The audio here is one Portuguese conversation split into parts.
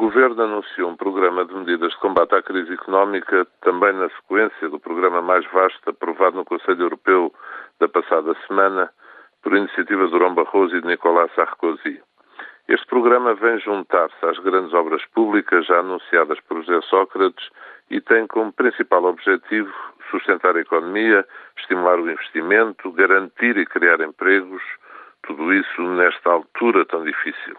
Governo anunciou um programa de medidas de combate à crise económica, também na sequência do programa mais vasto aprovado no Conselho Europeu da passada semana, por iniciativa de Durão Barroso e de Nicolas Sarkozy. Este programa vem juntar-se às grandes obras públicas já anunciadas por José Sócrates e tem como principal objetivo sustentar a economia, estimular o investimento, garantir e criar empregos, tudo isso nesta altura tão difícil.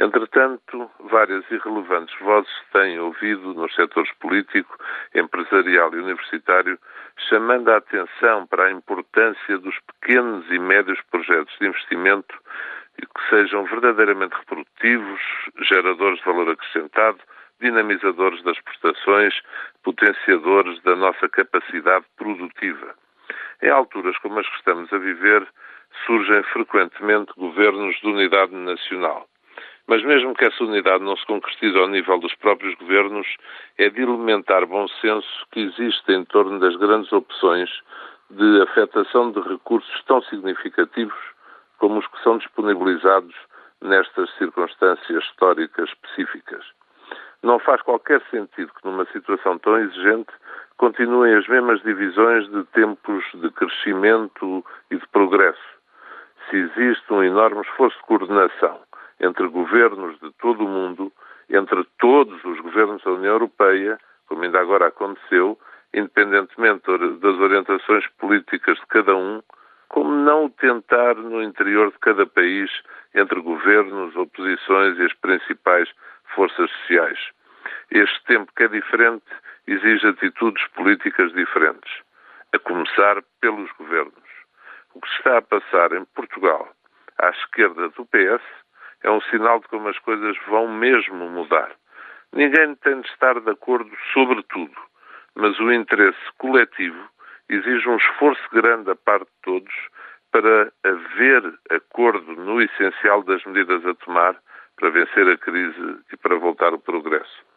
Entretanto, várias irrelevantes vozes têm ouvido nos setores político, empresarial e universitário, chamando a atenção para a importância dos pequenos e médios projetos de investimento que sejam verdadeiramente reprodutivos, geradores de valor acrescentado, dinamizadores das prestações, potenciadores da nossa capacidade produtiva. Em alturas como as que estamos a viver, surgem frequentemente governos de unidade nacional. Mas mesmo que essa unidade não se concretize ao nível dos próprios governos, é de elementar bom senso que existe em torno das grandes opções de afetação de recursos tão significativos como os que são disponibilizados nestas circunstâncias históricas específicas. Não faz qualquer sentido que, numa situação tão exigente, continuem as mesmas divisões de tempos de crescimento e de progresso. Se existe um enorme esforço de coordenação entre governos de todo o mundo, entre todos os governos da União Europeia, como ainda agora aconteceu, independentemente das orientações políticas de cada um, como não tentar no interior de cada país, entre governos, oposições e as principais forças sociais. Este tempo que é diferente exige atitudes políticas diferentes, a começar pelos governos. O que está a passar em Portugal, à esquerda do PS, é um sinal de como as coisas vão mesmo mudar. Ninguém tem de estar de acordo sobre tudo, mas o interesse coletivo exige um esforço grande da parte de todos para haver acordo no essencial das medidas a tomar para vencer a crise e para voltar ao progresso.